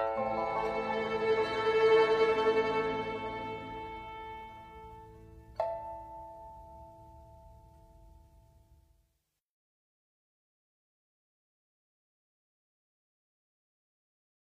Oh.